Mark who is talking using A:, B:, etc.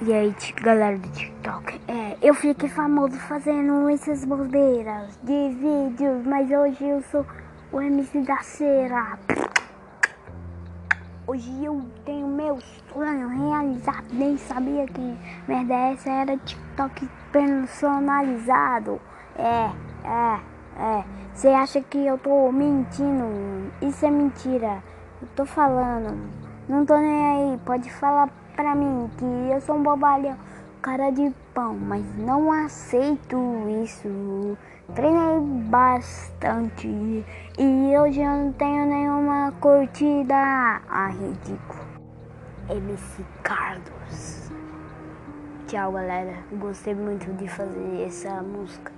A: E aí, galera do TikTok, é, eu fiquei famoso fazendo essas bobeiras de vídeos, mas hoje eu sou o MC da cera. Hoje eu tenho meu sonho realizado, nem sabia que merda é essa era TikTok personalizado. É, é, é. Você acha que eu tô mentindo? Isso é mentira. Eu tô falando. Não tô nem aí. Pode falar pra mim que eu sou um bobalhão, cara de pão, mas não aceito isso. Treinei bastante e hoje eu não tenho nenhuma curtida. Ah, ridículo. MC Carlos. Tchau, galera. Gostei muito de fazer essa música.